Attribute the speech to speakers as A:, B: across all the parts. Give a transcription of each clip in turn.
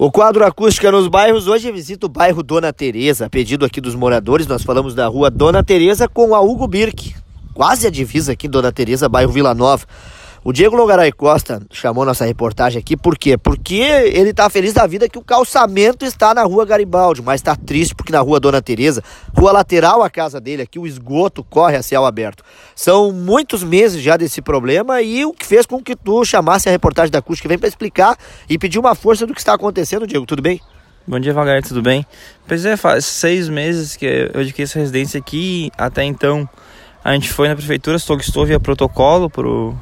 A: O quadro Acústica nos Bairros hoje visita o bairro Dona Teresa, pedido aqui dos moradores. Nós falamos da rua Dona Teresa com a Hugo Birk, quase a divisa aqui Dona Teresa, bairro Vila Nova. O Diego Longaray Costa chamou nossa reportagem aqui, por quê? Porque ele tá feliz da vida que o calçamento está na rua Garibaldi, mas tá triste porque na rua Dona Teresa, rua lateral à casa dele, aqui o esgoto corre a céu aberto. São muitos meses já desse problema e o que fez com que tu chamasse a reportagem da que vem para explicar e pedir uma força do que está acontecendo, Diego, tudo bem?
B: Bom dia, Vagar, tudo bem? Pois é, faz seis meses que eu adquiri essa residência aqui, até então a gente foi na prefeitura, solicitou via protocolo pro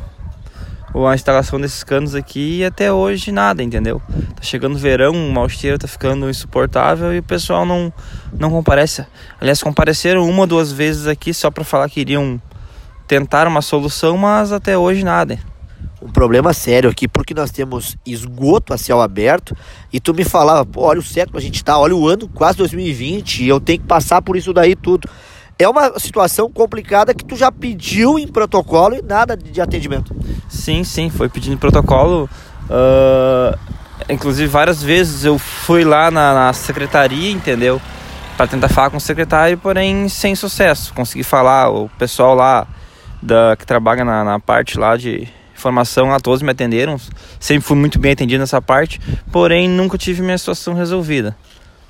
B: a instalação desses canos aqui e até hoje nada, entendeu? Tá chegando verão, o mau cheiro tá ficando insuportável e o pessoal não, não comparece. Aliás, compareceram uma ou duas vezes aqui só para falar que iriam tentar uma solução, mas até hoje nada.
A: Um problema sério aqui, porque nós temos esgoto a céu aberto e tu me falava, olha o século a gente tá, olha o ano, quase 2020, e eu tenho que passar por isso daí tudo. É uma situação complicada que tu já pediu em protocolo e nada de atendimento.
B: Sim, sim, foi pedindo protocolo. Uh, inclusive, várias vezes eu fui lá na, na secretaria, entendeu? Para tentar falar com o secretário, porém sem sucesso. Consegui falar, o pessoal lá da, que trabalha na, na parte lá de informação, lá todos me atenderam. Sempre fui muito bem atendido nessa parte, porém nunca tive minha situação resolvida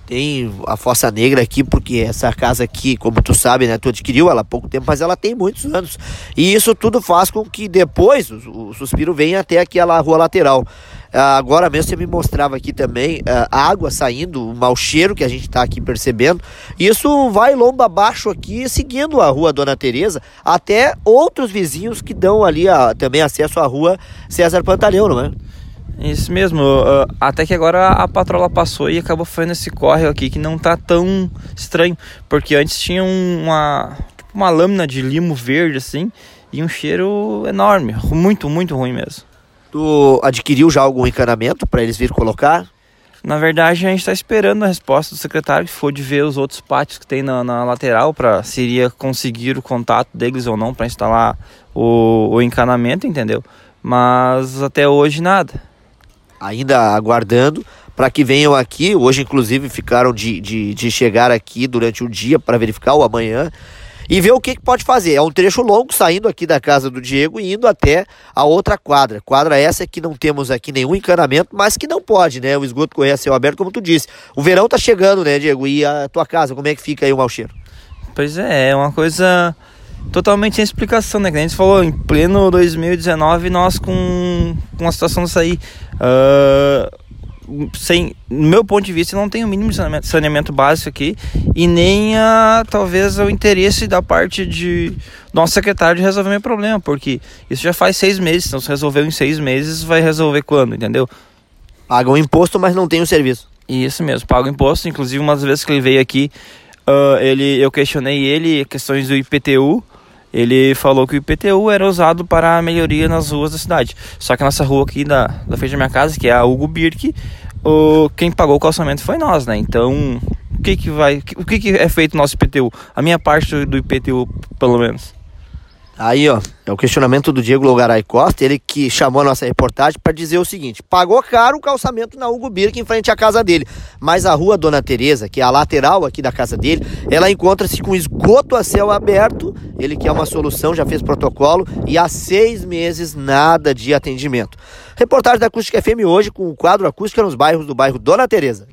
A: tem a Fossa Negra aqui, porque essa casa aqui, como tu sabe, né, tu adquiriu ela há pouco tempo, mas ela tem muitos anos. E isso tudo faz com que depois o, o suspiro venha até aquela rua lateral. Uh, agora mesmo você me mostrava aqui também uh, água saindo, o mau cheiro que a gente está aqui percebendo. Isso vai lomba abaixo aqui, seguindo a rua Dona Teresa, até outros vizinhos que dão ali a, também acesso à rua César Pantaleão, não é?
B: Isso mesmo, até que agora a patrola passou e acabou fazendo esse córrego aqui que não tá tão estranho, porque antes tinha uma, tipo uma lâmina de limo verde assim e um cheiro enorme, muito, muito ruim mesmo.
A: Tu adquiriu já algum encanamento para eles vir colocar?
B: Na verdade, a gente está esperando a resposta do secretário, que foi de ver os outros pátios que tem na, na lateral, para se iria conseguir o contato deles ou não para instalar o, o encanamento, entendeu? Mas até hoje nada
A: ainda aguardando para que venham aqui. Hoje, inclusive, ficaram de, de, de chegar aqui durante o dia para verificar o amanhã e ver o que, que, pode fazer. É um trecho longo saindo aqui da casa do Diego e indo até a outra quadra. Quadra essa que não temos aqui nenhum encanamento, mas que não pode, né? O esgoto correr a céu aberto, como tu disse. O verão tá chegando, né, Diego? E a tua casa, como é que fica aí o mau cheiro?
B: Pois é, é uma coisa totalmente sem explicação, né? Que a gente falou, em pleno 2019, nós com, com a situação disso aí. Uh, sem, no meu ponto de vista, não tem o mínimo de saneamento, saneamento básico aqui e nem a, talvez o interesse da parte de nosso secretário de resolver meu problema, porque isso já faz seis meses, então se resolveu em seis meses, vai resolver quando, entendeu?
A: Pagam imposto, mas não tem o serviço.
B: Isso mesmo, paga imposto. Inclusive, umas vezes que ele veio aqui, uh, ele, eu questionei ele questões do IPTU ele falou que o IPTU era usado para a melhoria nas ruas da cidade. Só que a nossa rua aqui da, da frente da minha casa, que é a Hugo Birk, o, quem pagou o calçamento foi nós, né? Então, o que que vai, o que que é feito no nosso IPTU? A minha parte do IPTU, pelo menos.
A: Aí, ó, é o questionamento do Diego Logaray Costa, ele que chamou a nossa reportagem para dizer o seguinte: pagou caro o calçamento na Hugo Birk em frente à casa dele, mas a rua Dona Teresa, que é a lateral aqui da casa dele, ela encontra-se com esgoto a céu aberto. Ele quer uma solução, já fez protocolo e há seis meses nada de atendimento. Reportagem da Acústica FM hoje com o quadro Acústica nos bairros do bairro Dona Teresa.